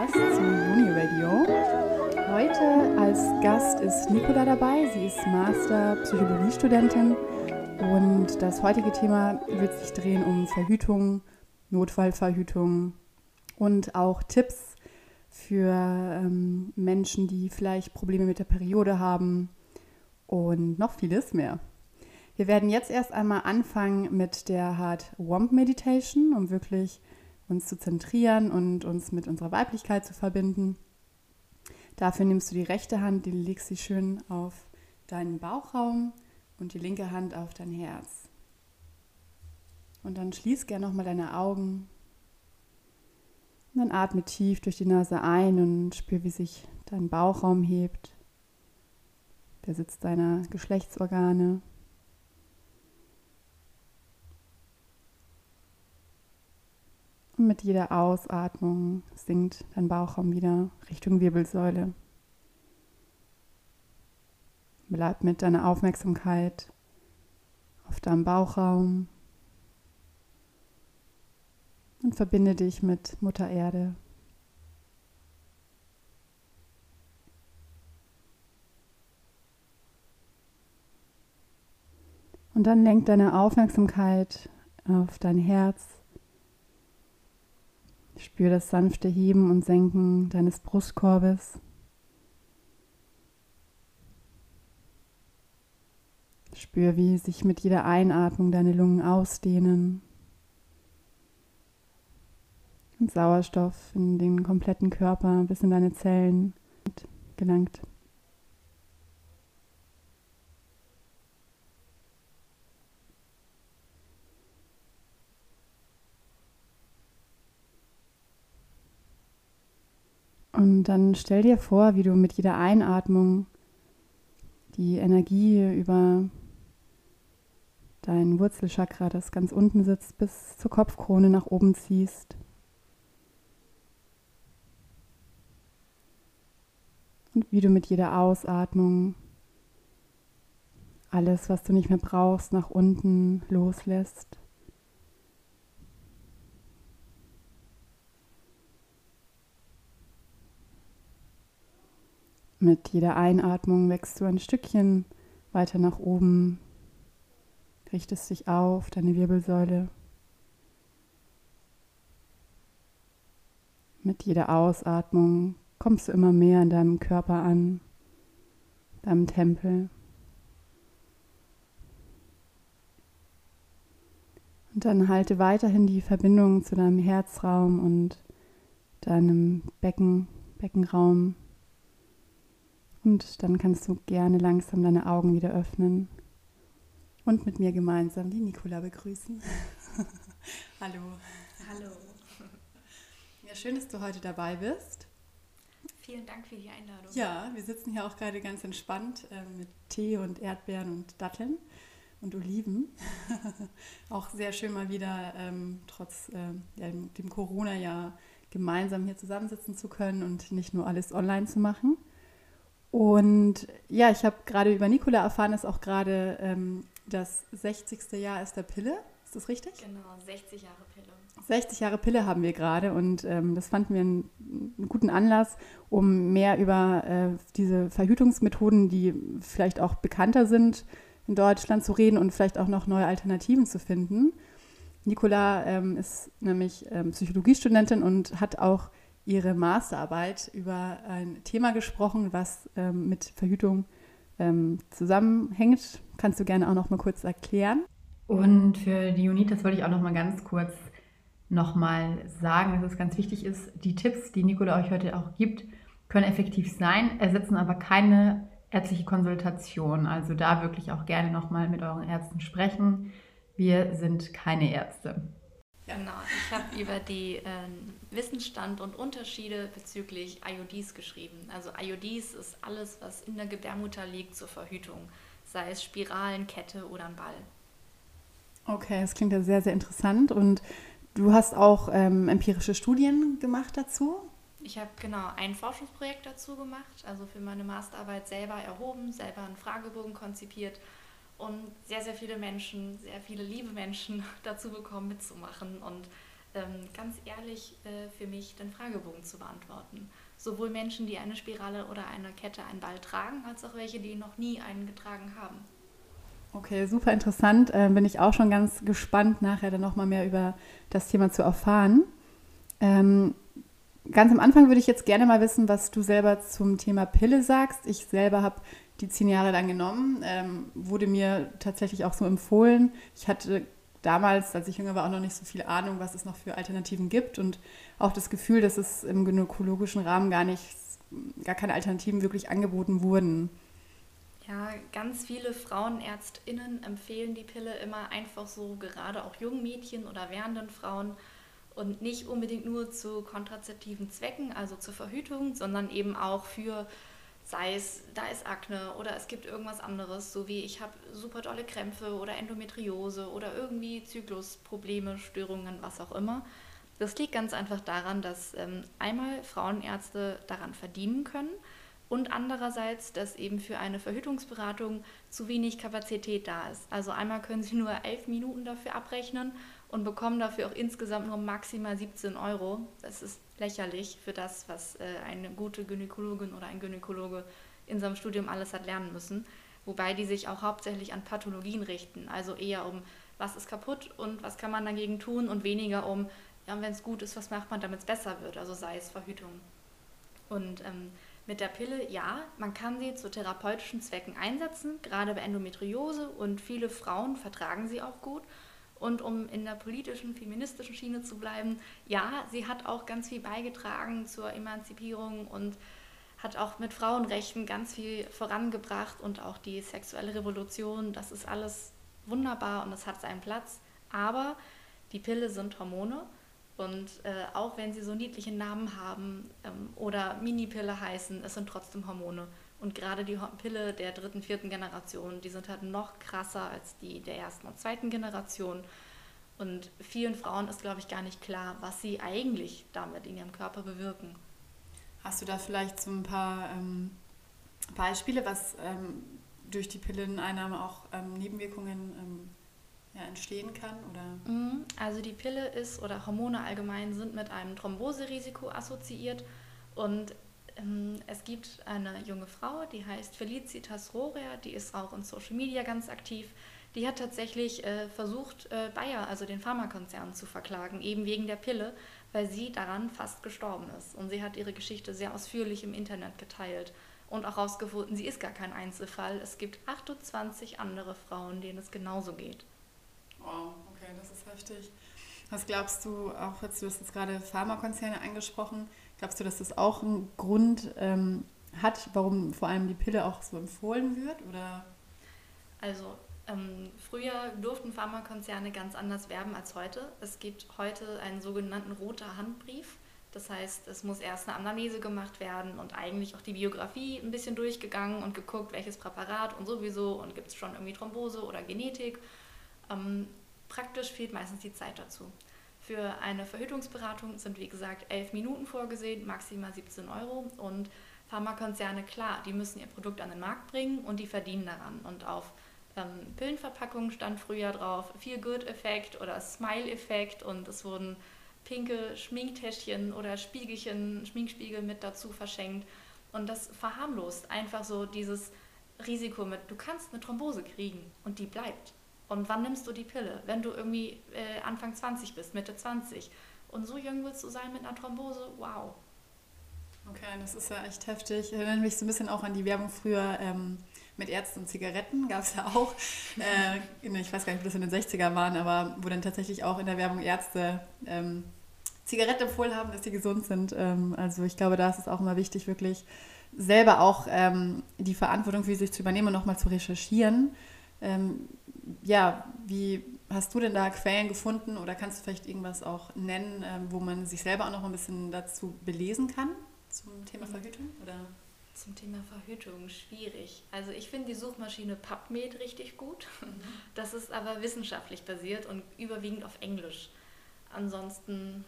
Podcast zu Uni Radio. Heute als Gast ist Nicola dabei. Sie ist Master Psychologiestudentin und das heutige Thema wird sich drehen um Verhütung, Notfallverhütung und auch Tipps für ähm, Menschen, die vielleicht Probleme mit der Periode haben und noch vieles mehr. Wir werden jetzt erst einmal anfangen mit der Hard Womp Meditation, um wirklich uns zu zentrieren und uns mit unserer Weiblichkeit zu verbinden. Dafür nimmst du die rechte Hand, die legst sie schön auf deinen Bauchraum und die linke Hand auf dein Herz. Und dann schließ gerne nochmal deine Augen. Und dann atme tief durch die Nase ein und spür, wie sich dein Bauchraum hebt, der Sitz deiner Geschlechtsorgane. Mit jeder Ausatmung sinkt dein Bauchraum wieder Richtung Wirbelsäule. Bleib mit deiner Aufmerksamkeit auf deinem Bauchraum und verbinde dich mit Mutter Erde. Und dann lenk deine Aufmerksamkeit auf dein Herz Spür das sanfte Heben und Senken deines Brustkorbes. Spür, wie sich mit jeder Einatmung deine Lungen ausdehnen und Sauerstoff in den kompletten Körper bis in deine Zellen gelangt. Und dann stell dir vor, wie du mit jeder Einatmung die Energie über dein Wurzelchakra, das ganz unten sitzt, bis zur Kopfkrone nach oben ziehst. Und wie du mit jeder Ausatmung alles, was du nicht mehr brauchst, nach unten loslässt. Mit jeder Einatmung wächst du ein Stückchen weiter nach oben, richtest dich auf, deine Wirbelsäule. Mit jeder Ausatmung kommst du immer mehr in deinem Körper an, deinem Tempel. Und dann halte weiterhin die Verbindung zu deinem Herzraum und deinem Becken, Beckenraum. Und dann kannst du gerne langsam deine Augen wieder öffnen und mit mir gemeinsam die Nicola begrüßen. Hallo. Hallo. Ja, schön, dass du heute dabei bist. Vielen Dank für die Einladung. Ja, wir sitzen hier auch gerade ganz entspannt äh, mit Tee und Erdbeeren und Datteln und Oliven. auch sehr schön mal wieder ähm, trotz äh, dem Corona-Jahr gemeinsam hier zusammensitzen zu können und nicht nur alles online zu machen. Und ja, ich habe gerade über Nicola erfahren, dass auch gerade ähm, das 60. Jahr ist der Pille. Ist das richtig? Genau, 60 Jahre Pille. 60 Jahre Pille haben wir gerade und ähm, das fanden wir einen, einen, guten Anlass, um mehr über äh, diese Verhütungsmethoden, die vielleicht auch bekannter sind in Deutschland, zu reden und vielleicht auch noch neue Alternativen zu finden. Nicola ähm, ist nämlich ähm, Psychologiestudentin und hat auch ihre Masterarbeit über ein Thema gesprochen, was ähm, mit Verhütung ähm, zusammenhängt. Kannst du gerne auch noch mal kurz erklären? Und für die Unitas wollte ich auch noch mal ganz kurz noch mal sagen, dass es ganz wichtig ist, die Tipps, die Nicola euch heute auch gibt, können effektiv sein, ersetzen aber keine ärztliche Konsultation. Also da wirklich auch gerne noch mal mit euren Ärzten sprechen. Wir sind keine Ärzte. Genau, ich habe über die äh, Wissensstand und Unterschiede bezüglich IODs geschrieben. Also IODs ist alles, was in der Gebärmutter liegt zur Verhütung, sei es Spiralen, Kette oder ein Ball. Okay, das klingt ja sehr, sehr interessant. Und du hast auch ähm, empirische Studien gemacht dazu? Ich habe genau ein Forschungsprojekt dazu gemacht, also für meine Masterarbeit selber erhoben, selber einen Fragebogen konzipiert und sehr, sehr viele Menschen, sehr viele liebe Menschen dazu bekommen, mitzumachen. Und ähm, ganz ehrlich äh, für mich den Fragebogen zu beantworten. Sowohl Menschen, die eine Spirale oder eine Kette, einen Ball tragen, als auch welche, die noch nie einen getragen haben. Okay, super interessant. Äh, bin ich auch schon ganz gespannt, nachher dann nochmal mehr über das Thema zu erfahren. Ähm, ganz am Anfang würde ich jetzt gerne mal wissen, was du selber zum Thema Pille sagst. Ich selber habe die zehn Jahre dann genommen, ähm, wurde mir tatsächlich auch so empfohlen. Ich hatte damals, als ich jünger war, auch noch nicht so viel Ahnung, was es noch für Alternativen gibt und auch das Gefühl, dass es im gynäkologischen Rahmen gar nicht, gar keine Alternativen wirklich angeboten wurden. Ja, ganz viele FrauenärztInnen empfehlen die Pille immer einfach so, gerade auch jungen Mädchen oder werdenden Frauen und nicht unbedingt nur zu kontrazeptiven Zwecken, also zur Verhütung, sondern eben auch für sei es, da ist Akne oder es gibt irgendwas anderes, so wie ich habe super dolle Krämpfe oder Endometriose oder irgendwie Zyklusprobleme, Störungen, was auch immer. Das liegt ganz einfach daran, dass ähm, einmal Frauenärzte daran verdienen können und andererseits, dass eben für eine Verhütungsberatung zu wenig Kapazität da ist. Also einmal können sie nur elf Minuten dafür abrechnen und bekommen dafür auch insgesamt nur maximal 17 Euro. Das ist lächerlich für das, was äh, eine gute Gynäkologin oder ein Gynäkologe in seinem Studium alles hat lernen müssen. Wobei die sich auch hauptsächlich an Pathologien richten, also eher um, was ist kaputt und was kann man dagegen tun und weniger um, ja, wenn es gut ist, was macht man, damit es besser wird, also sei es Verhütung. Und ähm, mit der Pille, ja, man kann sie zu therapeutischen Zwecken einsetzen, gerade bei Endometriose und viele Frauen vertragen sie auch gut. Und um in der politischen, feministischen Schiene zu bleiben, ja, sie hat auch ganz viel beigetragen zur Emanzipierung und hat auch mit Frauenrechten ganz viel vorangebracht und auch die sexuelle Revolution. Das ist alles wunderbar und es hat seinen Platz. Aber die Pille sind Hormone und äh, auch wenn sie so niedliche Namen haben ähm, oder Mini-Pille heißen, es sind trotzdem Hormone. Und gerade die Pille der dritten, vierten Generation, die sind halt noch krasser als die der ersten und zweiten Generation. Und vielen Frauen ist, glaube ich, gar nicht klar, was sie eigentlich damit in ihrem Körper bewirken. Hast du da vielleicht so ein paar ähm, Beispiele, was ähm, durch die Pilleneinnahme auch ähm, Nebenwirkungen ähm, ja, entstehen kann? Oder? Mhm. Also die Pille ist oder Hormone allgemein sind mit einem Thromboserisiko assoziiert und es gibt eine junge Frau, die heißt Felicitas Rohrer, die ist auch in Social Media ganz aktiv. Die hat tatsächlich äh, versucht, äh, Bayer, also den Pharmakonzern, zu verklagen, eben wegen der Pille, weil sie daran fast gestorben ist. Und sie hat ihre Geschichte sehr ausführlich im Internet geteilt und auch herausgefunden, sie ist gar kein Einzelfall. Es gibt 28 andere Frauen, denen es genauso geht. Wow, okay, das ist heftig. Was glaubst du, auch jetzt, du hast jetzt gerade Pharmakonzerne angesprochen, Glaubst du, dass das auch einen Grund ähm, hat, warum vor allem die Pille auch so empfohlen wird? Oder? Also ähm, früher durften Pharmakonzerne ganz anders werben als heute. Es gibt heute einen sogenannten roter Handbrief. Das heißt, es muss erst eine Anamnese gemacht werden und eigentlich auch die Biografie ein bisschen durchgegangen und geguckt, welches Präparat und sowieso und gibt es schon irgendwie Thrombose oder Genetik. Ähm, praktisch fehlt meistens die Zeit dazu. Für eine Verhütungsberatung sind, wie gesagt, elf Minuten vorgesehen, maximal 17 Euro. Und Pharmakonzerne, klar, die müssen ihr Produkt an den Markt bringen und die verdienen daran. Und auf ähm, Pillenverpackungen stand früher drauf Feel-Good-Effekt oder Smile-Effekt und es wurden pinke Schminktäschchen oder Spiegelchen, Schminkspiegel mit dazu verschenkt. Und das verharmlost einfach so dieses Risiko mit, du kannst eine Thrombose kriegen und die bleibt. Und wann nimmst du die Pille? Wenn du irgendwie äh, Anfang 20 bist, Mitte 20. Und so jung willst du sein mit einer Thrombose? Wow. Okay, das ist ja echt heftig. Ich erinnere mich so ein bisschen auch an die Werbung früher ähm, mit Ärzten und Zigaretten, gab es ja auch. Äh, ich weiß gar nicht, ob das in den 60er waren, aber wo dann tatsächlich auch in der Werbung Ärzte ähm, Zigaretten empfohlen haben, dass die gesund sind. Ähm, also ich glaube, da ist es auch immer wichtig, wirklich selber auch ähm, die Verantwortung für sich zu übernehmen und nochmal zu recherchieren. Ja, wie hast du denn da Quellen gefunden oder kannst du vielleicht irgendwas auch nennen, ähm, wo man sich selber auch noch ein bisschen dazu belesen kann zum Thema mhm. Verhütung? Oder? Zum Thema Verhütung schwierig. Also ich finde die Suchmaschine PubMed richtig gut. Mhm. Das ist aber wissenschaftlich basiert und überwiegend auf Englisch. Ansonsten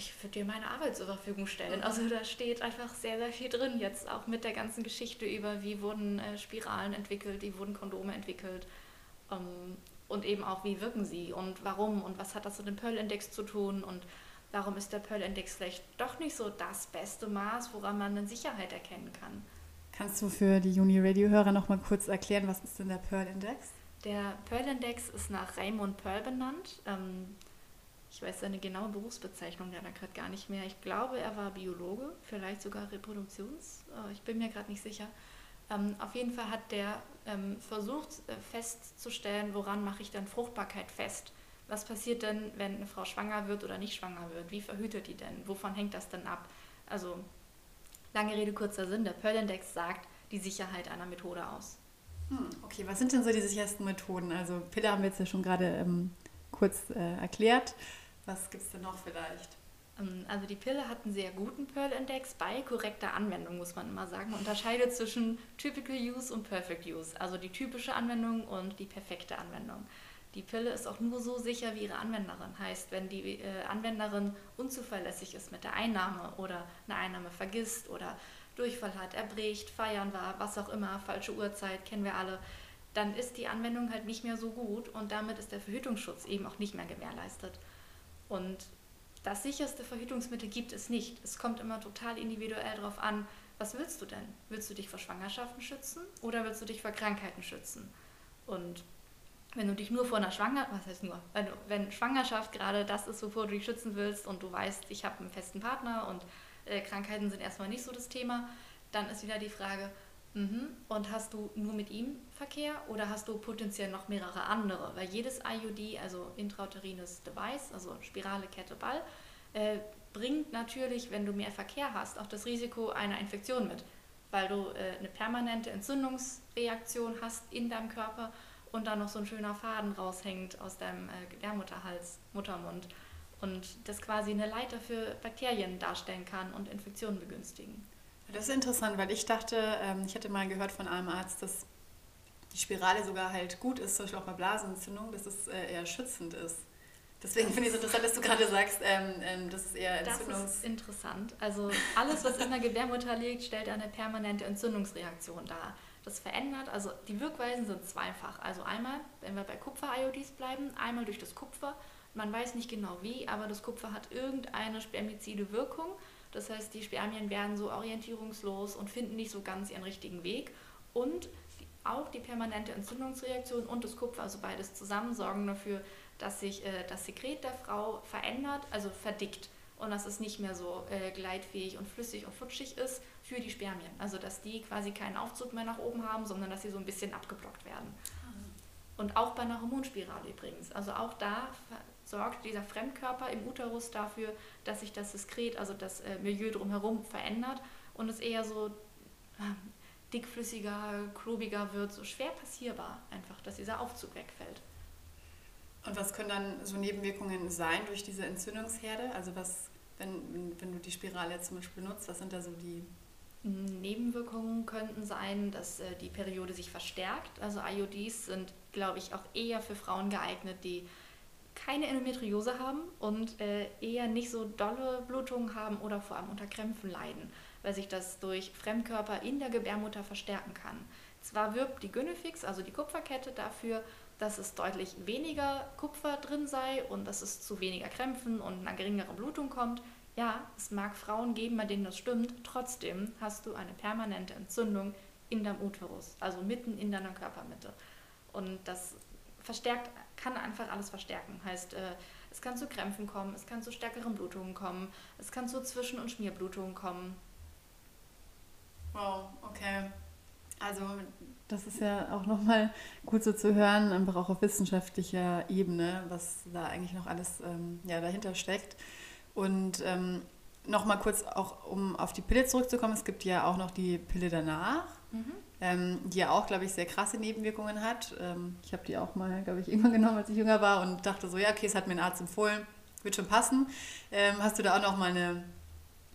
ich würde dir meine Arbeit zur Verfügung stellen. Also da steht einfach sehr, sehr viel drin jetzt, auch mit der ganzen Geschichte über, wie wurden äh, Spiralen entwickelt, wie wurden Kondome entwickelt. Ähm, und eben auch, wie wirken sie und warum und was hat das mit dem Pearl-Index zu tun und warum ist der Pearl-Index vielleicht doch nicht so das beste Maß, woran man eine Sicherheit erkennen kann. Kannst du für die Uni-Radio-Hörer noch mal kurz erklären, was ist denn der Pearl-Index? Der Pearl-Index ist nach Raymond Pearl benannt. Ähm, ich weiß seine genaue Berufsbezeichnung leider gerade gar nicht mehr. Ich glaube, er war Biologe, vielleicht sogar Reproduktions. Äh, ich bin mir gerade nicht sicher. Ähm, auf jeden Fall hat der ähm, versucht äh, festzustellen, woran mache ich dann Fruchtbarkeit fest. Was passiert denn, wenn eine Frau schwanger wird oder nicht schwanger wird? Wie verhütet die denn? Wovon hängt das denn ab? Also, lange Rede, kurzer Sinn. Der Pearl-Index sagt die Sicherheit einer Methode aus. Hm, okay, was sind denn so die sichersten Methoden? Also, Pille haben wir jetzt ja schon gerade ähm, kurz äh, erklärt. Was gibt es denn noch vielleicht? Ähm, also die Pille hat einen sehr guten Pearl-Index bei korrekter Anwendung, muss man immer sagen. Unterscheidet zwischen Typical Use und Perfect Use, also die typische Anwendung und die perfekte Anwendung. Die Pille ist auch nur so sicher wie ihre Anwenderin. Heißt, wenn die äh, Anwenderin unzuverlässig ist mit der Einnahme oder eine Einnahme vergisst oder Durchfall hat, erbricht, feiern war, was auch immer, falsche Uhrzeit, kennen wir alle, dann ist die Anwendung halt nicht mehr so gut und damit ist der Verhütungsschutz eben auch nicht mehr gewährleistet. Und das sicherste Verhütungsmittel gibt es nicht. Es kommt immer total individuell darauf an, was willst du denn? Willst du dich vor Schwangerschaften schützen oder willst du dich vor Krankheiten schützen? Und wenn du dich nur vor einer Schwangerschaft, was heißt nur, wenn, wenn Schwangerschaft gerade das ist, wovor du dich schützen willst und du weißt, ich habe einen festen Partner und äh, Krankheiten sind erstmal nicht so das Thema, dann ist wieder die Frage, Mhm. Und hast du nur mit ihm Verkehr oder hast du potenziell noch mehrere andere? Weil jedes IUD, also intrauterines Device, also Spirale, Kette, Ball, äh, bringt natürlich, wenn du mehr Verkehr hast, auch das Risiko einer Infektion mit, weil du äh, eine permanente Entzündungsreaktion hast in deinem Körper und dann noch so ein schöner Faden raushängt aus deinem äh, Gebärmutterhals, Muttermund und das quasi eine Leiter für Bakterien darstellen kann und Infektionen begünstigen. Das ist interessant, weil ich dachte, ähm, ich hatte mal gehört von einem Arzt, dass die Spirale sogar halt gut ist, zum Beispiel auch bei Blasenentzündung, dass es äh, eher schützend ist. Deswegen finde ich es interessant, dass du gerade sagst, ähm, ähm, das ist eher Entzündungs... Das ist interessant. Also alles, was in der Gebärmutter liegt, stellt eine permanente Entzündungsreaktion dar. Das verändert, also die Wirkweisen sind zweifach. Also einmal, wenn wir bei Kupfer-IODs bleiben, einmal durch das Kupfer. Man weiß nicht genau wie, aber das Kupfer hat irgendeine spermizide Wirkung das heißt, die Spermien werden so orientierungslos und finden nicht so ganz ihren richtigen Weg. Und auch die permanente Entzündungsreaktion und das Kupfer, also beides zusammen, sorgen dafür, dass sich äh, das Sekret der Frau verändert, also verdickt und dass es nicht mehr so äh, gleitfähig und flüssig und flutschig ist für die Spermien. Also dass die quasi keinen Aufzug mehr nach oben haben, sondern dass sie so ein bisschen abgeblockt werden. Ah. Und auch bei einer Hormonspirale übrigens. Also auch da sorgt dieser Fremdkörper im Uterus dafür, dass sich das Diskret, also das äh, Milieu drumherum verändert und es eher so äh, dickflüssiger, klobiger wird, so schwer passierbar einfach, dass dieser Aufzug wegfällt. Und was können dann so Nebenwirkungen sein durch diese Entzündungsherde? Also was, wenn, wenn du die Spirale jetzt zum Beispiel nutzt, was sind da so die Nebenwirkungen könnten sein, dass äh, die Periode sich verstärkt. Also IODs sind, glaube ich, auch eher für Frauen geeignet, die keine Endometriose haben und äh, eher nicht so dolle Blutungen haben oder vor allem unter Krämpfen leiden, weil sich das durch Fremdkörper in der Gebärmutter verstärken kann. Zwar wirbt die Gynefix, also die Kupferkette, dafür, dass es deutlich weniger Kupfer drin sei und dass es zu weniger Krämpfen und einer geringeren Blutung kommt. Ja, es mag Frauen geben, bei denen das stimmt. Trotzdem hast du eine permanente Entzündung in deinem Uterus, also mitten in deiner Körpermitte. Und das verstärkt, kann einfach alles verstärken. Heißt, äh, es kann zu Krämpfen kommen, es kann zu stärkeren Blutungen kommen, es kann zu Zwischen- und Schmierblutungen kommen. Wow, okay. Also das ist ja auch nochmal gut so zu hören, einfach auch auf wissenschaftlicher Ebene, was da eigentlich noch alles ähm, ja, dahinter steckt. Und ähm, nochmal kurz auch, um auf die Pille zurückzukommen, es gibt ja auch noch die Pille danach. Mhm ähm, die ja auch, glaube ich, sehr krasse Nebenwirkungen hat. Ähm, ich habe die auch mal, glaube ich, irgendwann genommen, als ich jünger war und dachte so, ja, okay, es hat mir ein Arzt empfohlen, wird schon passen. Ähm, hast du da auch noch mal eine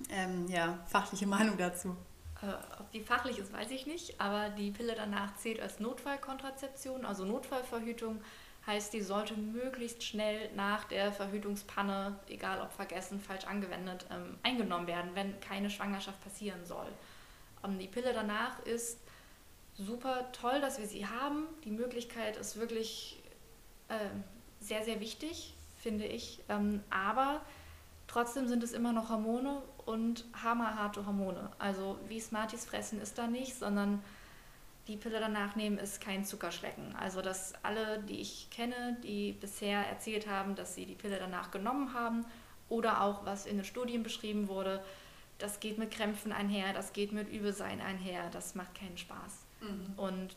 ähm, ja, fachliche Meinung dazu? Äh, ob die fachlich ist, weiß ich nicht, aber die Pille danach zählt als Notfallkontrazeption, also Notfallverhütung heißt, die sollte möglichst schnell nach der Verhütungspanne, egal ob vergessen, falsch angewendet, ähm, eingenommen werden, wenn keine Schwangerschaft passieren soll. Ähm, die Pille danach ist super toll, dass wir sie haben. Die Möglichkeit ist wirklich äh, sehr, sehr wichtig, finde ich. Ähm, aber trotzdem sind es immer noch Hormone und hammerharte Hormone. Also wie Smarties fressen ist da nicht, sondern die Pille danach nehmen ist kein Zuckerschlecken. Also dass alle, die ich kenne, die bisher erzählt haben, dass sie die Pille danach genommen haben oder auch was in den Studien beschrieben wurde, das geht mit Krämpfen einher, das geht mit Übelsein einher, das macht keinen Spaß. Mhm. Und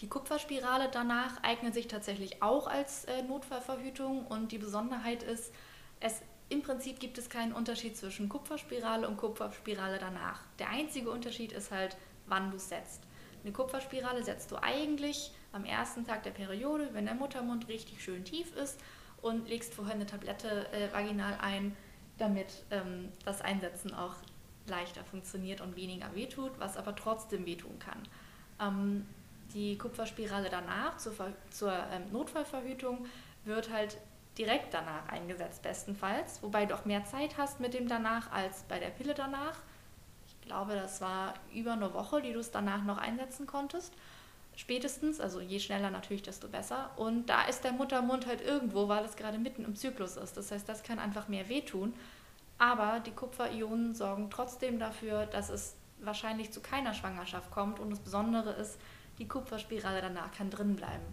die Kupferspirale danach eignet sich tatsächlich auch als äh, Notfallverhütung und die Besonderheit ist, es im Prinzip gibt es keinen Unterschied zwischen Kupferspirale und Kupferspirale danach. Der einzige Unterschied ist halt, wann du es setzt. Eine Kupferspirale setzt du eigentlich am ersten Tag der Periode, wenn der Muttermund richtig schön tief ist und legst vorher eine Tablette äh, vaginal ein, damit ähm, das Einsetzen auch leichter funktioniert und weniger wehtut, was aber trotzdem wehtun kann. Ähm, die Kupferspirale danach zur, Ver zur ähm, Notfallverhütung wird halt direkt danach eingesetzt, bestenfalls, wobei du auch mehr Zeit hast mit dem danach als bei der Pille danach. Ich glaube, das war über eine Woche, die du es danach noch einsetzen konntest. Spätestens, also je schneller natürlich, desto besser. Und da ist der Muttermund halt irgendwo, weil es gerade mitten im Zyklus ist. Das heißt, das kann einfach mehr wehtun. Aber die Kupferionen sorgen trotzdem dafür, dass es wahrscheinlich zu keiner Schwangerschaft kommt. Und das Besondere ist, die Kupferspirale danach kann drin bleiben.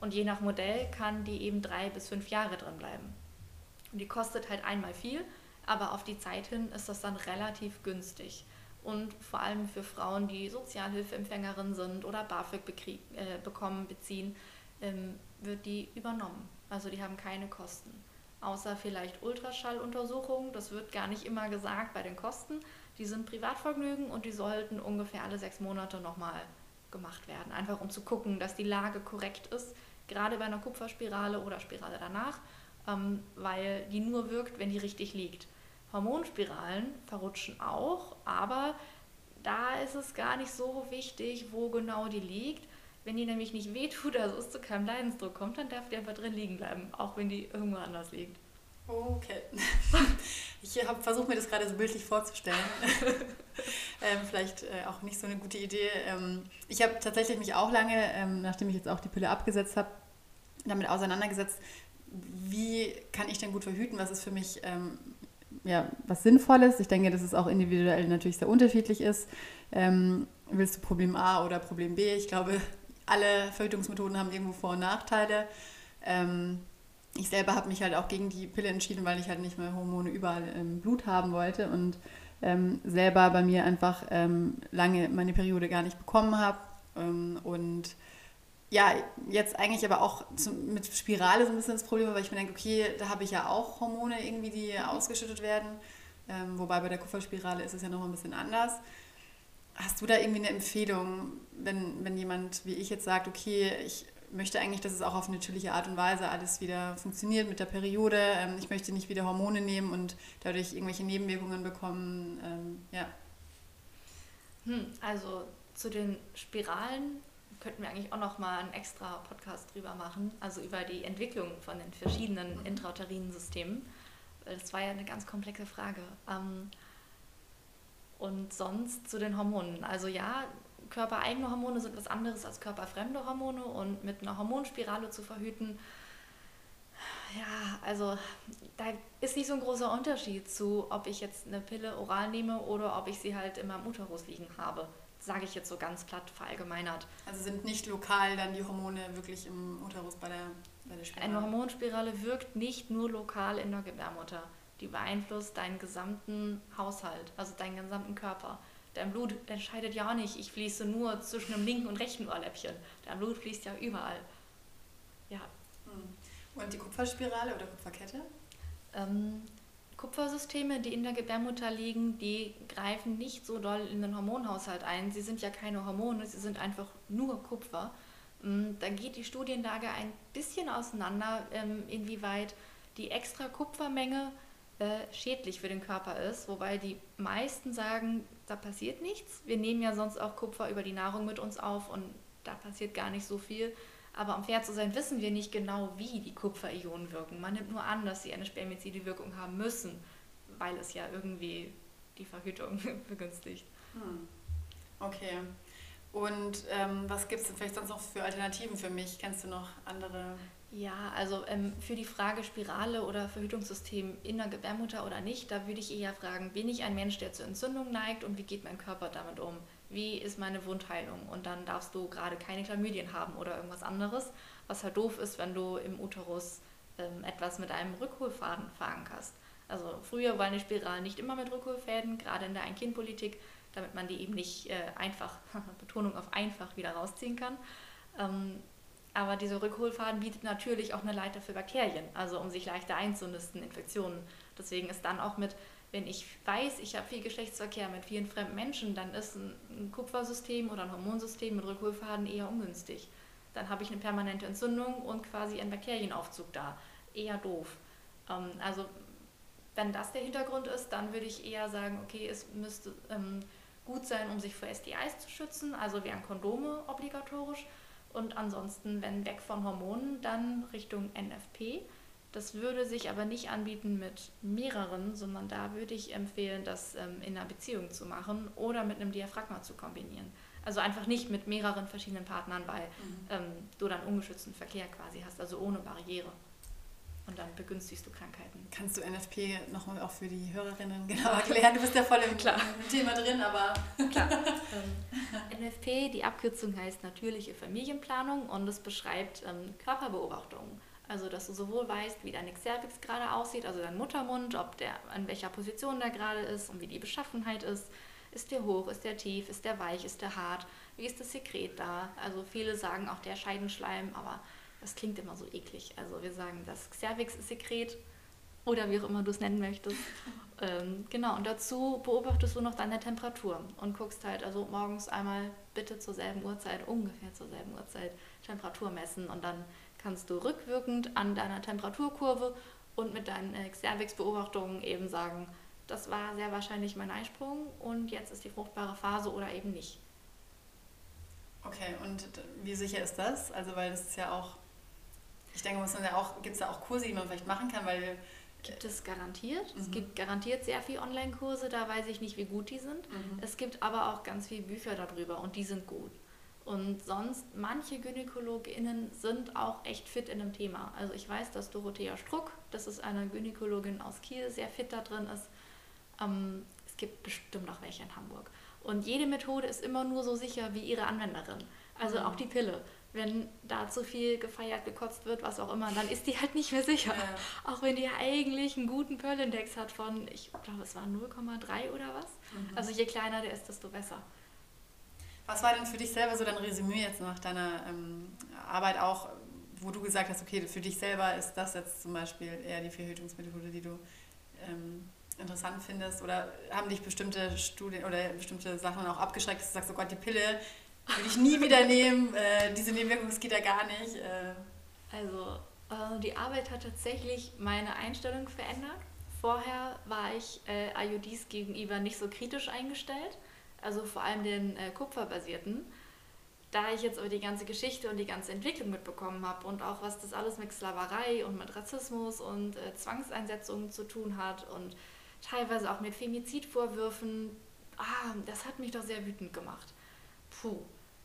Und je nach Modell kann die eben drei bis fünf Jahre drin bleiben. Und die kostet halt einmal viel, aber auf die Zeit hin ist das dann relativ günstig. Und vor allem für Frauen, die Sozialhilfeempfängerin sind oder BAföG äh, bekommen, beziehen, ähm, wird die übernommen. Also die haben keine Kosten. Außer vielleicht Ultraschalluntersuchungen, das wird gar nicht immer gesagt bei den Kosten. Die sind Privatvergnügen und die sollten ungefähr alle sechs Monate nochmal gemacht werden. Einfach um zu gucken, dass die Lage korrekt ist, gerade bei einer Kupferspirale oder Spirale danach, ähm, weil die nur wirkt, wenn die richtig liegt. Hormonspiralen verrutschen auch, aber da ist es gar nicht so wichtig, wo genau die liegt. Wenn die nämlich nicht wehtut, also es zu keinem Leidensdruck kommt, dann darf die einfach drin liegen bleiben, auch wenn die irgendwo anders liegt. Okay. Ich habe versucht, mir das gerade so bildlich vorzustellen. ähm, vielleicht äh, auch nicht so eine gute Idee. Ähm, ich habe tatsächlich mich auch lange, ähm, nachdem ich jetzt auch die Pille abgesetzt habe, damit auseinandergesetzt, wie kann ich denn gut verhüten? Was ist für mich ähm, ja, was Sinnvolles? Ich denke, dass es auch individuell natürlich sehr unterschiedlich ist. Ähm, willst du Problem A oder Problem B? Ich glaube, alle Verhütungsmethoden haben irgendwo Vor- und Nachteile. Ich selber habe mich halt auch gegen die Pille entschieden, weil ich halt nicht mehr Hormone überall im Blut haben wollte und ähm, selber bei mir einfach ähm, lange meine Periode gar nicht bekommen habe. Ähm, und ja, jetzt eigentlich aber auch zum, mit Spirale so ein bisschen das Problem, weil ich mir denke, okay, da habe ich ja auch Hormone irgendwie, die ausgeschüttet werden. Ähm, wobei bei der Kupferspirale ist es ja noch ein bisschen anders. Hast du da irgendwie eine Empfehlung, wenn, wenn jemand wie ich jetzt sagt, okay, ich möchte eigentlich, dass es auch auf natürliche Art und Weise alles wieder funktioniert mit der Periode. Ähm, ich möchte nicht wieder Hormone nehmen und dadurch irgendwelche Nebenwirkungen bekommen. Ähm, ja. Hm, also zu den Spiralen könnten wir eigentlich auch noch mal einen extra Podcast drüber machen, also über die Entwicklung von den verschiedenen intrauterinen Systemen. Das war ja eine ganz komplexe Frage. Ähm, und sonst zu den Hormonen. Also ja, körpereigene Hormone sind was anderes als körperfremde Hormone und mit einer Hormonspirale zu verhüten, ja, also da ist nicht so ein großer Unterschied zu, ob ich jetzt eine Pille oral nehme oder ob ich sie halt in meinem Uterus liegen habe. Sage ich jetzt so ganz platt verallgemeinert. Also sind nicht lokal dann die Hormone wirklich im Uterus bei der, bei der Spirale? Eine Hormonspirale wirkt nicht nur lokal in der Gebärmutter. Die beeinflusst deinen gesamten Haushalt, also deinen gesamten Körper. Dein Blut entscheidet ja auch nicht, ich fließe nur zwischen dem linken und rechten Ohrläppchen. Dein Blut fließt ja überall. Ja. Hm. Und die Kupferspirale oder Kupferkette? Ähm, Kupfersysteme, die in der Gebärmutter liegen, die greifen nicht so doll in den Hormonhaushalt ein. Sie sind ja keine Hormone, sie sind einfach nur Kupfer. Hm, da geht die Studienlage ein bisschen auseinander, ähm, inwieweit die extra Kupfermenge äh, schädlich für den Körper ist, wobei die meisten sagen, da passiert nichts. Wir nehmen ja sonst auch Kupfer über die Nahrung mit uns auf und da passiert gar nicht so viel. Aber um fair zu sein, wissen wir nicht genau, wie die Kupferionen wirken. Man nimmt nur an, dass sie eine spermizide Wirkung haben müssen, weil es ja irgendwie die Verhütung begünstigt. Hm. Okay. Und ähm, was gibt es denn vielleicht sonst noch für Alternativen für mich? Kennst du noch andere Ja, also ähm, für die Frage Spirale oder Verhütungssystem in der Gebärmutter oder nicht, da würde ich eher fragen, bin ich ein Mensch, der zur Entzündung neigt und wie geht mein Körper damit um? Wie ist meine Wundheilung? Und dann darfst du gerade keine Chlamydien haben oder irgendwas anderes, was halt doof ist, wenn du im Uterus ähm, etwas mit einem Rückholfaden verankerst. Also früher waren die Spiralen nicht immer mit Rückholfäden, gerade in der Ein-Kind-Politik, damit man die eben nicht äh, einfach, Betonung auf einfach, wieder rausziehen kann. Ähm, aber dieser Rückholfaden bietet natürlich auch eine Leiter für Bakterien, also um sich leichter einzunisten, Infektionen. Deswegen ist dann auch mit, wenn ich weiß, ich habe viel Geschlechtsverkehr mit vielen fremden Menschen, dann ist ein, Kupfersystem oder ein Hormonsystem mit Rückholfaden eher ungünstig. Dann habe ich eine permanente Entzündung und quasi einen Bakterienaufzug da. Eher doof. Ähm, also wenn das der Hintergrund ist, dann würde ich eher sagen, okay, es müsste ähm, gut sein, um sich vor STIs zu schützen, also wären Kondome obligatorisch und ansonsten, wenn weg von Hormonen, dann Richtung NFP. Das würde sich aber nicht anbieten mit mehreren, sondern da würde ich empfehlen, das ähm, in einer Beziehung zu machen oder mit einem Diaphragma zu kombinieren. Also einfach nicht mit mehreren verschiedenen Partnern, weil mhm. ähm, du dann ungeschützten Verkehr quasi hast, also ohne Barriere. Und dann begünstigst du Krankheiten. Kannst du NFP nochmal auch für die Hörerinnen genau erklären? Du bist ja voll im, Klar. Thema drin, aber. Klar. ähm, NFP, die Abkürzung heißt natürliche Familienplanung und es beschreibt ähm, Körperbeobachtungen. Also, dass du sowohl weißt, wie dein Cervix gerade aussieht, also dein Muttermund, ob der an welcher Position der gerade ist und wie die Beschaffenheit ist. Ist der hoch, ist der tief, ist der weich, ist der hart? Wie ist das Sekret da? Also, viele sagen auch der Scheidenschleim, aber das klingt immer so eklig. Also wir sagen das Cervix-Sekret oder wie auch immer du es nennen möchtest. ähm, genau, und dazu beobachtest du noch deine Temperatur und guckst halt, also morgens einmal bitte zur selben Uhrzeit, ungefähr zur selben Uhrzeit, Temperatur messen und dann kannst du rückwirkend an deiner Temperaturkurve und mit deinen äh, Cervix-Beobachtungen eben sagen, das war sehr wahrscheinlich mein Eisprung und jetzt ist die fruchtbare Phase oder eben nicht. Okay, und wie sicher ist das? Also, weil das ist ja auch ich denke, muss man ja auch, gibt es da auch Kurse, die man vielleicht machen kann, weil. Gibt es garantiert. Mhm. Es gibt garantiert sehr viele Online-Kurse, da weiß ich nicht, wie gut die sind. Mhm. Es gibt aber auch ganz viele Bücher darüber und die sind gut. Und sonst, manche GynäkologInnen sind auch echt fit in dem Thema. Also ich weiß, dass Dorothea Struck, das ist eine Gynäkologin aus Kiel, sehr fit da drin ist. Ähm, es gibt bestimmt auch welche in Hamburg. Und jede Methode ist immer nur so sicher wie ihre Anwenderin. Also mhm. auch die Pille wenn da zu viel gefeiert, gekotzt wird, was auch immer, dann ist die halt nicht mehr sicher. Ja. Auch wenn die eigentlich einen guten Pearl-Index hat von, ich glaube, es war 0,3 oder was. Mhm. Also je kleiner der ist, desto besser. Was war denn für dich selber so dein Resümee jetzt nach deiner ähm, Arbeit auch, wo du gesagt hast, okay, für dich selber ist das jetzt zum Beispiel eher die Verhütungsmethode, die du ähm, interessant findest? Oder haben dich bestimmte Studien oder bestimmte Sachen auch abgeschreckt, dass du sagst, oh Gott, die Pille, würde ich nie wieder nehmen. Äh, diese Nebenwirkung, das geht ja gar nicht. Äh. Also, äh, die Arbeit hat tatsächlich meine Einstellung verändert. Vorher war ich äh, IODs gegenüber nicht so kritisch eingestellt, also vor allem den äh, Kupferbasierten. Da ich jetzt aber die ganze Geschichte und die ganze Entwicklung mitbekommen habe und auch was das alles mit Sklaverei und mit Rassismus und äh, Zwangseinsetzungen zu tun hat und teilweise auch mit Femizidvorwürfen, ah, das hat mich doch sehr wütend gemacht. Puh.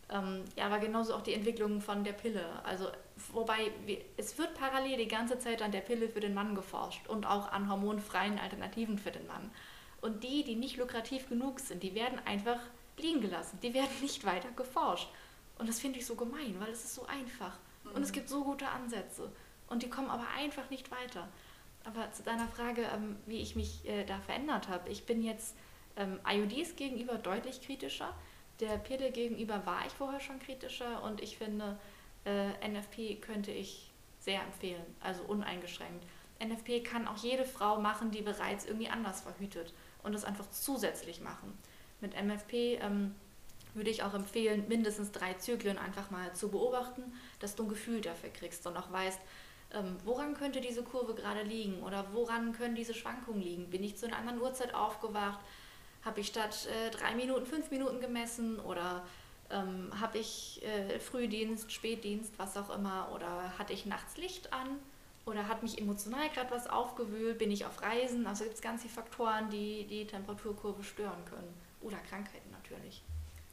Ähm, ja, aber genauso auch die Entwicklung von der Pille. Also, wobei es wird parallel die ganze Zeit an der Pille für den Mann geforscht und auch an hormonfreien Alternativen für den Mann. Und die, die nicht lukrativ genug sind, die werden einfach liegen gelassen. Die werden nicht weiter geforscht. Und das finde ich so gemein, weil es ist so einfach. Mhm. Und es mhm. gibt so gute Ansätze. Und die kommen aber einfach nicht weiter. Aber zu deiner Frage, ähm, wie ich mich äh, da verändert habe. Ich bin jetzt ähm, IODs gegenüber deutlich kritischer der Pille gegenüber war ich vorher schon kritischer und ich finde, äh, NFP könnte ich sehr empfehlen, also uneingeschränkt. NFP kann auch jede Frau machen, die bereits irgendwie anders verhütet und das einfach zusätzlich machen. Mit MFP ähm, würde ich auch empfehlen, mindestens drei Zyklen einfach mal zu beobachten, dass du ein Gefühl dafür kriegst und auch weißt, ähm, woran könnte diese Kurve gerade liegen oder woran können diese Schwankungen liegen. Bin ich zu einer anderen Uhrzeit aufgewacht? Habe ich statt äh, drei Minuten fünf Minuten gemessen oder ähm, habe ich äh, Frühdienst, Spätdienst, was auch immer oder hatte ich nachts Licht an oder hat mich emotional gerade was aufgewühlt, bin ich auf Reisen. Also gibt es ganz viele Faktoren, die die Temperaturkurve stören können oder Krankheiten natürlich.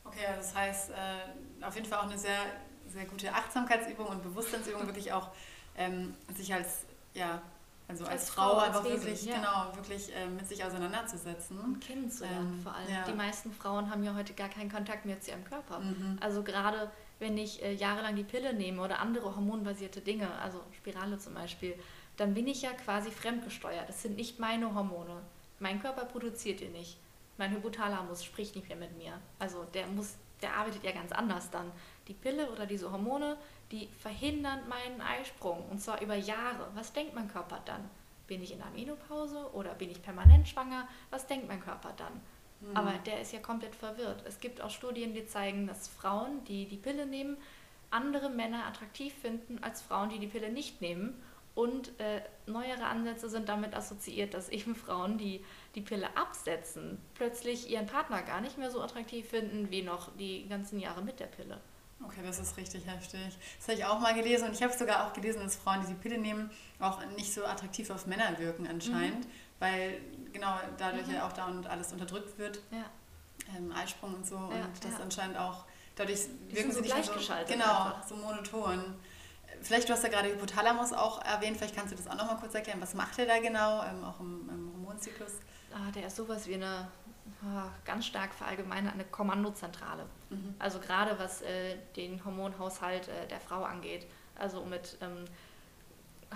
Okay, also das heißt äh, auf jeden Fall auch eine sehr, sehr gute Achtsamkeitsübung und Bewusstseinsübung, wirklich auch ähm, sich als, ja, also als, als Frau, Frau einfach Wesen, wirklich, ja. genau, wirklich äh, mit sich auseinanderzusetzen. Und kennenzulernen ähm, vor allem. Ja. Die meisten Frauen haben ja heute gar keinen Kontakt mehr zu ihrem Körper. Mhm. Also gerade wenn ich äh, jahrelang die Pille nehme oder andere hormonbasierte Dinge, also Spirale zum Beispiel, dann bin ich ja quasi fremdgesteuert. Das sind nicht meine Hormone. Mein Körper produziert die nicht. Mein Hypothalamus spricht nicht mehr mit mir. Also der muss, der arbeitet ja ganz anders dann. Die Pille oder diese Hormone, die verhindern meinen Eisprung und zwar über Jahre. Was denkt mein Körper dann? Bin ich in der Menopause oder bin ich permanent schwanger? Was denkt mein Körper dann? Mhm. Aber der ist ja komplett verwirrt. Es gibt auch Studien, die zeigen, dass Frauen, die die Pille nehmen, andere Männer attraktiv finden als Frauen, die die Pille nicht nehmen. Und äh, neuere Ansätze sind damit assoziiert, dass eben Frauen, die die Pille absetzen, plötzlich ihren Partner gar nicht mehr so attraktiv finden wie noch die ganzen Jahre mit der Pille. Okay, das ist richtig heftig. Das habe ich auch mal gelesen und ich habe sogar auch gelesen, dass Frauen, die die Pille nehmen, auch nicht so attraktiv auf Männer wirken anscheinend, mhm. weil genau dadurch mhm. ja auch da und alles unterdrückt wird. Ja. Ähm, Eisprung und so ja, und das ja. anscheinend auch dadurch die wirken sie so nicht so genau einfach. so monoton. Vielleicht, du hast ja gerade Hypothalamus auch erwähnt, vielleicht kannst du das auch noch mal kurz erklären. Was macht der da genau, ähm, auch im, im Hormonzyklus? Ah, der ist sowas wie eine ah, ganz stark verallgemeinert eine Kommandozentrale. Mhm. Also gerade was äh, den Hormonhaushalt äh, der Frau angeht. Also mit ähm,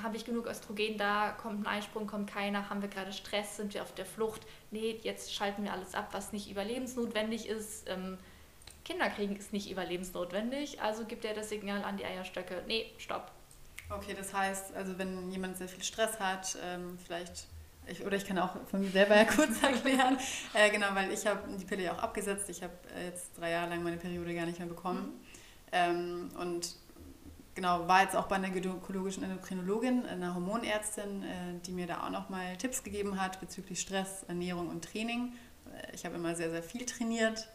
habe ich genug Östrogen da, kommt ein Eisprung, kommt keiner, haben wir gerade Stress, sind wir auf der Flucht, nee, jetzt schalten wir alles ab, was nicht überlebensnotwendig ist. Ähm, Kinder kriegen ist nicht überlebensnotwendig, also gibt er das Signal an die Eierstöcke, nee, stopp. Okay, das heißt, also wenn jemand sehr viel Stress hat, ähm, vielleicht, ich, oder ich kann auch von mir selber ja kurz erklären, äh, genau, weil ich habe die Pille ja auch abgesetzt, ich habe äh, jetzt drei Jahre lang meine Periode gar nicht mehr bekommen mhm. ähm, und genau, war jetzt auch bei einer gynäkologischen Endokrinologin, einer Hormonärztin, äh, die mir da auch nochmal Tipps gegeben hat bezüglich Stress, Ernährung und Training. Äh, ich habe immer sehr, sehr viel trainiert,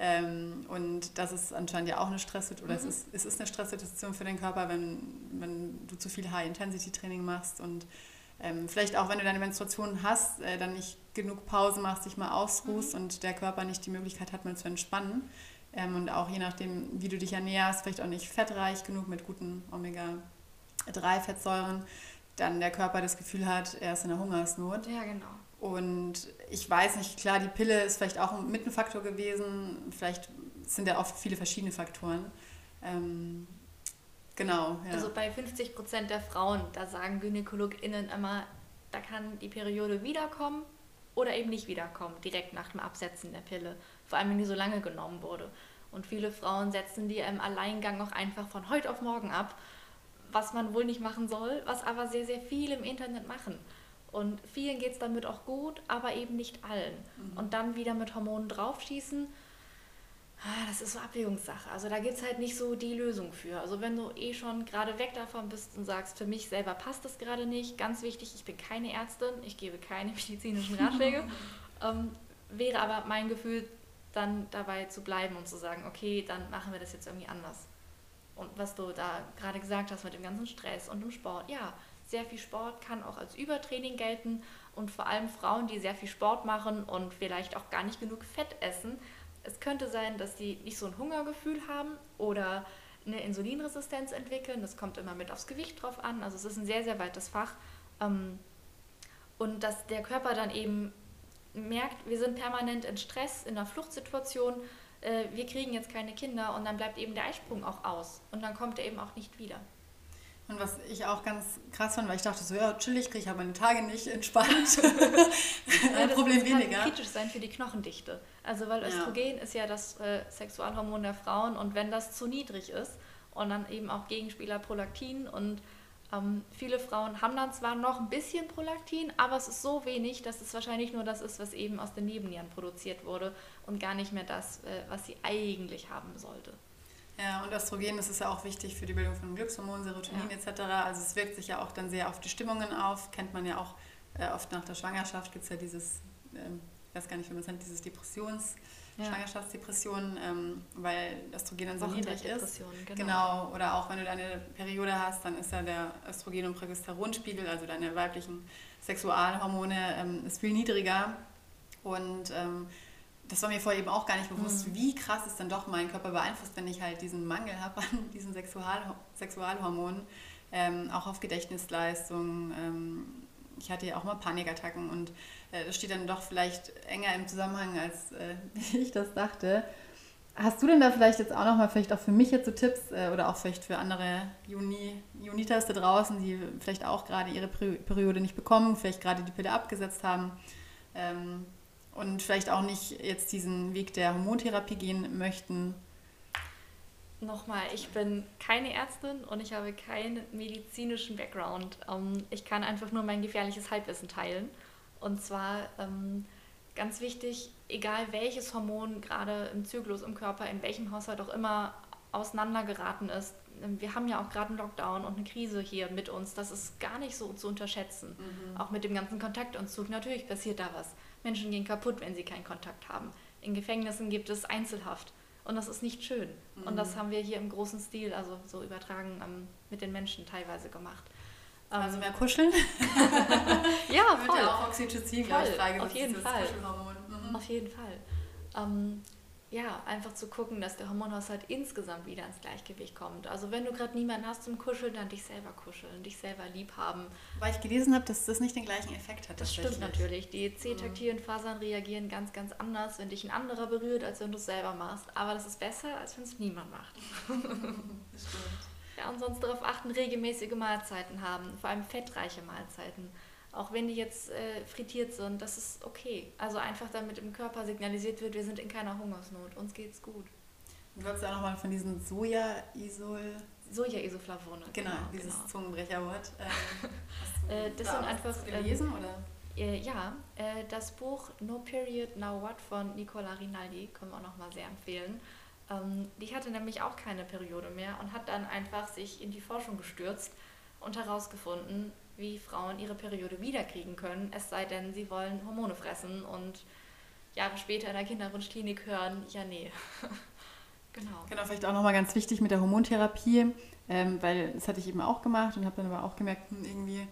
ähm, und das ist anscheinend ja auch eine Stresssituation, oder mhm. es, ist, es ist eine Stresssituation für den Körper, wenn, wenn du zu viel High-Intensity-Training machst und ähm, vielleicht auch, wenn du deine Menstruation hast, äh, dann nicht genug Pause machst, dich mal ausruhst mhm. und der Körper nicht die Möglichkeit hat, mal zu entspannen. Ähm, und auch je nachdem, wie du dich ernährst, vielleicht auch nicht fettreich genug mit guten Omega-3-Fettsäuren, dann der Körper das Gefühl hat, er ist in der Hungersnot. Ja, genau. Und ich weiß nicht, klar, die Pille ist vielleicht auch ein Mittenfaktor gewesen. Vielleicht sind ja oft viele verschiedene Faktoren. Ähm, genau. Ja. Also bei 50 Prozent der Frauen, da sagen GynäkologInnen immer, da kann die Periode wiederkommen oder eben nicht wiederkommen, direkt nach dem Absetzen der Pille. Vor allem, wenn die so lange genommen wurde. Und viele Frauen setzen die im Alleingang auch einfach von heute auf morgen ab, was man wohl nicht machen soll, was aber sehr, sehr viele im Internet machen. Und vielen geht es damit auch gut, aber eben nicht allen. Mhm. Und dann wieder mit Hormonen draufschießen, ah, das ist so Abwägungssache. Also da gibt es halt nicht so die Lösung für. Also wenn du eh schon gerade weg davon bist und sagst, für mich selber passt das gerade nicht, ganz wichtig, ich bin keine Ärztin, ich gebe keine medizinischen Ratschläge, ähm, wäre aber mein Gefühl, dann dabei zu bleiben und zu sagen, okay, dann machen wir das jetzt irgendwie anders. Und was du da gerade gesagt hast mit dem ganzen Stress und dem Sport, ja, sehr viel Sport kann auch als Übertraining gelten und vor allem Frauen, die sehr viel Sport machen und vielleicht auch gar nicht genug Fett essen. Es könnte sein, dass sie nicht so ein Hungergefühl haben oder eine Insulinresistenz entwickeln. Das kommt immer mit aufs Gewicht drauf an. Also es ist ein sehr, sehr weites Fach. Ähm, und dass der Körper dann eben merkt, wir sind permanent in Stress, in einer Fluchtsituation, äh, wir kriegen jetzt keine Kinder und dann bleibt eben der Eisprung auch aus und dann kommt er eben auch nicht wieder. Und was ich auch ganz krass fand, weil ich dachte so, ja, chillig, kriege ich aber meine Tage nicht entspannt. ja, das Problem das weniger. kann kritisch sein für die Knochendichte. Also weil Östrogen ja. ist ja das äh, Sexualhormon der Frauen und wenn das zu niedrig ist und dann eben auch Gegenspieler Prolaktin und ähm, viele Frauen haben dann zwar noch ein bisschen Prolaktin, aber es ist so wenig, dass es wahrscheinlich nur das ist, was eben aus den Nebennieren produziert wurde und gar nicht mehr das, äh, was sie eigentlich haben sollte. Ja, und Östrogen, das ist ja auch wichtig für die Bildung von Glückshormonen, Serotonin ja. etc. Also es wirkt sich ja auch dann sehr auf die Stimmungen auf. Kennt man ja auch äh, oft nach der Schwangerschaft gibt es ja dieses, ähm, ich weiß gar nicht, wie man es nennt, dieses Depressions, ja. Schwangerschaftsdepression, ähm, weil Östrogen dann so niedrig ist. Genau. genau. Oder auch wenn du deine Periode hast, dann ist ja der Östrogen- und Progesteronspiegel, also deine weiblichen Sexualhormone, ähm, ist viel niedriger. Und ähm, das war mir vorher eben auch gar nicht bewusst, mhm. wie krass es dann doch meinen Körper beeinflusst, wenn ich halt diesen Mangel habe an diesen Sexual Sexualhormonen. ähm, auch auf Gedächtnisleistung. Ähm, ich hatte ja auch mal Panikattacken und äh, das steht dann doch vielleicht enger im Zusammenhang, als äh, ich das dachte. Hast du denn da vielleicht jetzt auch nochmal, vielleicht auch für mich jetzt so Tipps äh, oder auch vielleicht für andere Juni, Junitas da draußen, die vielleicht auch gerade ihre Periode nicht bekommen, vielleicht gerade die Pille abgesetzt haben ähm, und vielleicht auch nicht jetzt diesen Weg der Hormontherapie gehen möchten? Nochmal, ich bin keine Ärztin und ich habe keinen medizinischen Background. Ähm, ich kann einfach nur mein gefährliches Halbwissen teilen. Und zwar ähm, ganz wichtig, egal welches Hormon gerade im Zyklus, im Körper, in welchem Haushalt auch immer auseinandergeraten ist. Ähm, wir haben ja auch gerade einen Lockdown und eine Krise hier mit uns. Das ist gar nicht so zu unterschätzen. Mhm. Auch mit dem ganzen Kontaktentzug. Natürlich passiert da was. Menschen gehen kaputt, wenn sie keinen Kontakt haben. In Gefängnissen gibt es Einzelhaft. Und das ist nicht schön. Mhm. Und das mhm. haben wir hier im großen Stil, also so übertragen ähm, mit den Menschen teilweise gemacht. Also ähm, mehr kuscheln? ja, voll. Wird ja auch Oxytocin, voll, ich, frage, auf jeden Fall. Mhm. Auf jeden Fall. Ja, einfach zu gucken, dass der Hormonhaushalt insgesamt wieder ins Gleichgewicht kommt. Also wenn du gerade niemanden hast zum Kuscheln, dann dich selber kuscheln, dich selber lieb haben. Weil ich gelesen habe, dass das nicht den gleichen Effekt hat. Das stimmt natürlich. Die C-taktilen Fasern reagieren ganz, ganz anders, wenn dich ein anderer berührt, als wenn du es selber machst. Aber das ist besser, als wenn es niemand macht. das stimmt. Ja, und sonst darauf achten, regelmäßige Mahlzeiten haben, vor allem fettreiche Mahlzeiten. Auch wenn die jetzt äh, frittiert sind, das ist okay. Also einfach damit im Körper signalisiert wird, wir sind in keiner Hungersnot, uns geht's gut. Du hast ja nochmal von diesen Soja-Isol... Soja-Isoflavone. Genau, genau, dieses genau. Zungenbrecherwort. Ähm, äh, das da sind einfach... gelesen, ähm, oder? Äh, ja, äh, das Buch No Period, Now What von Nicola Rinaldi können wir auch nochmal sehr empfehlen. Ähm, die hatte nämlich auch keine Periode mehr und hat dann einfach sich in die Forschung gestürzt und herausgefunden, wie Frauen ihre Periode wiederkriegen können, es sei denn, sie wollen Hormone fressen und Jahre später in der Kinderwunschklinik hören, ja, nee. genau. Genau, vielleicht auch nochmal ganz wichtig mit der Hormontherapie, ähm, weil das hatte ich eben auch gemacht und habe dann aber auch gemerkt, hm, irgendwie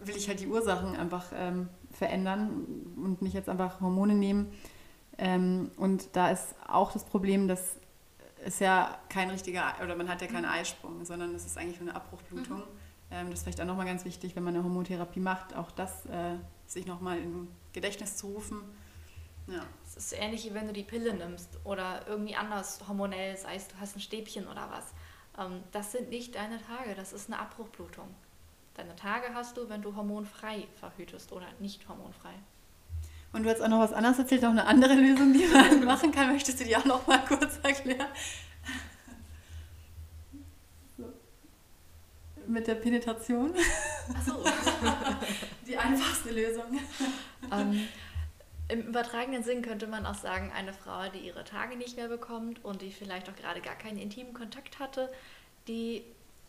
will ich halt die Ursachen einfach ähm, verändern und nicht jetzt einfach Hormone nehmen. Ähm, und da ist auch das Problem, dass ist ja kein richtiger, oder man hat ja keinen mhm. Eisprung, sondern es ist eigentlich nur eine Abbruchblutung. Mhm. Ähm, das ist vielleicht auch nochmal ganz wichtig, wenn man eine Hormontherapie macht, auch das äh, sich nochmal in Gedächtnis zu rufen. Ja. Es ist ähnlich wie wenn du die Pille nimmst oder irgendwie anders hormonell, sei es du hast ein Stäbchen oder was. Ähm, das sind nicht deine Tage, das ist eine Abbruchblutung. Deine Tage hast du, wenn du hormonfrei verhütest oder nicht hormonfrei. Und du hast auch noch was anderes erzählt, noch eine andere Lösung, die man machen kann. Möchtest du die auch noch mal kurz erklären? Mit der Penetration. Ach so. die einfachste Lösung. Ähm, Im übertragenen Sinn könnte man auch sagen, eine Frau, die ihre Tage nicht mehr bekommt und die vielleicht auch gerade gar keinen intimen Kontakt hatte, die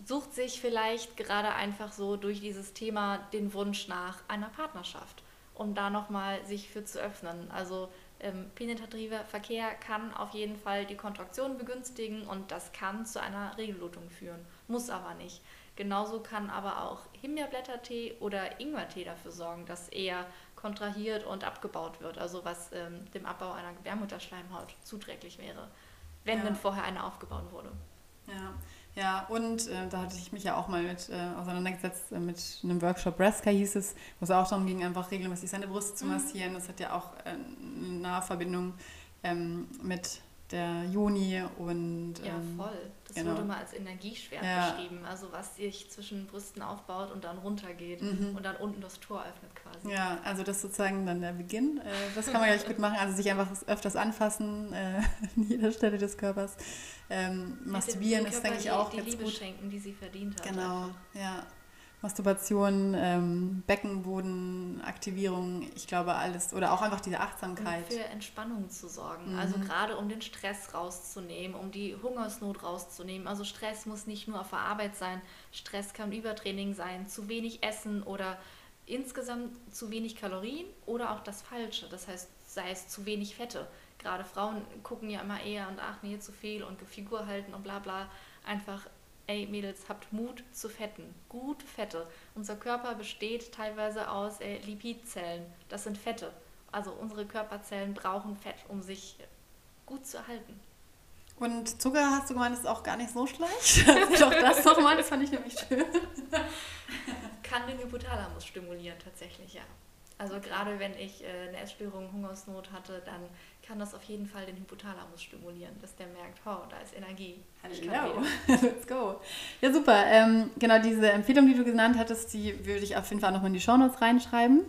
sucht sich vielleicht gerade einfach so durch dieses Thema den Wunsch nach einer Partnerschaft um da nochmal sich für zu öffnen. Also ähm, penetrativer Verkehr kann auf jeden Fall die Kontraktion begünstigen und das kann zu einer Regelblutung führen, muss aber nicht. Genauso kann aber auch Himbeerblättertee oder Ingwertee dafür sorgen, dass er kontrahiert und abgebaut wird, also was ähm, dem Abbau einer Gebärmutterschleimhaut zuträglich wäre, wenn ja. denn vorher eine aufgebaut wurde. Ja, ja, und äh, da hatte ich mich ja auch mal mit äh, auseinandergesetzt äh, mit einem Workshop Breastka hieß es, wo es auch darum ging, einfach regelmäßig seine Brust zu mhm. massieren. Das hat ja auch äh, eine nahe Verbindung ähm, mit der Juni und. ja, ähm, voll. Das genau. wurde mal als Energieschwert ja. beschrieben. Also, was sich zwischen Brüsten aufbaut und dann runtergeht mhm. und dann unten das Tor öffnet quasi. Ja, also das ist sozusagen dann der Beginn. Äh, das kann man gleich gut machen. Also, sich einfach öfters anfassen, äh, an jeder Stelle des Körpers. Ähm, masturbieren ist, denke ich, auch die, die Liebe gut. schenken, die sie verdient hat. Genau, einfach. ja. Masturbation, ähm, Beckenbodenaktivierung, ich glaube alles, oder auch einfach diese Achtsamkeit. Und für Entspannung zu sorgen, mhm. also gerade um den Stress rauszunehmen, um die Hungersnot rauszunehmen. Also Stress muss nicht nur auf der Arbeit sein, Stress kann Übertraining sein, zu wenig Essen oder insgesamt zu wenig Kalorien oder auch das Falsche, das heißt, sei es zu wenig Fette. Gerade Frauen gucken ja immer eher und achten hier zu viel und Figur halten und bla bla. Einfach ey Mädels, habt Mut zu fetten. Gut Fette. Unser Körper besteht teilweise aus äh, Lipidzellen. Das sind Fette. Also unsere Körperzellen brauchen Fett, um sich gut zu erhalten. Und Zucker hast du gemeint, ist auch gar nicht so schlecht. Doch das nochmal, das fand ich nämlich schön. Kann den Hypothalamus stimulieren, tatsächlich, ja. Also gerade wenn ich äh, eine Essstörung, Hungersnot hatte, dann kann das auf jeden Fall den Hypothalamus stimulieren, dass der merkt, oh, da ist Energie. Hello, let's go. Ja, super. Ähm, genau, diese Empfehlung, die du genannt hattest, die würde ich auf jeden Fall nochmal in die Shownotes reinschreiben.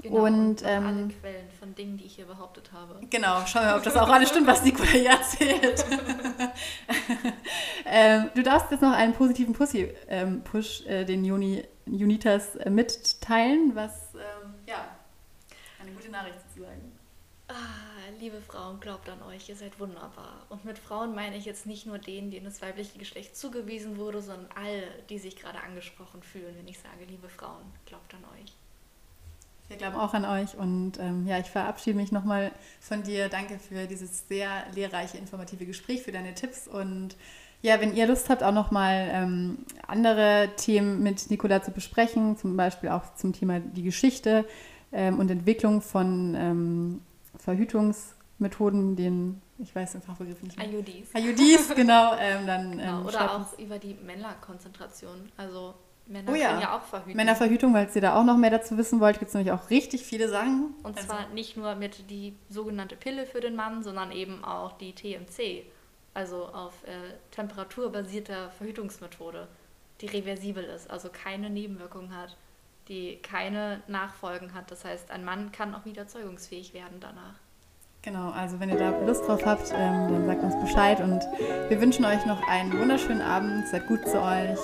Genau, und, und ähm, alle Quellen von Dingen, die ich hier behauptet habe. Genau, schauen wir mal, ob das auch alles stimmt, was Nicola hier erzählt. ähm, du darfst jetzt noch einen positiven Pussy, ähm, Push äh, den Juni, Junitas äh, mitteilen, was ähm, ja eine gute Nachricht sozusagen. Ah, liebe Frauen, glaubt an euch, ihr seid wunderbar. Und mit Frauen meine ich jetzt nicht nur denen, denen das weibliche Geschlecht zugewiesen wurde, sondern all, die sich gerade angesprochen fühlen, wenn ich sage, liebe Frauen, glaubt an euch. Wir glauben auch an euch und ähm, ja, ich verabschiede mich nochmal von dir. Danke für dieses sehr lehrreiche, informative Gespräch, für deine Tipps und ja, wenn ihr Lust habt, auch nochmal ähm, andere Themen mit Nicola zu besprechen, zum Beispiel auch zum Thema die Geschichte ähm, und Entwicklung von ähm, Verhütungsmethoden, den, ich weiß den Fachbegriff nicht mehr. IUDs. IUDs, genau. Ähm, dann, genau ähm, oder auch über die Männerkonzentration, also Männer oh ja. können ja auch verhüten. Männerverhütung, weil ihr da auch noch mehr dazu wissen wollt, gibt es nämlich auch richtig viele Sachen. Und also. zwar nicht nur mit die sogenannte Pille für den Mann, sondern eben auch die TMC, also auf äh, temperaturbasierter Verhütungsmethode, die reversibel ist, also keine Nebenwirkungen hat, die keine Nachfolgen hat. Das heißt, ein Mann kann auch wieder zeugungsfähig werden danach. Genau, also wenn ihr da Lust drauf habt, ähm, dann sagt uns Bescheid und wir wünschen euch noch einen wunderschönen Abend, seid gut zu euch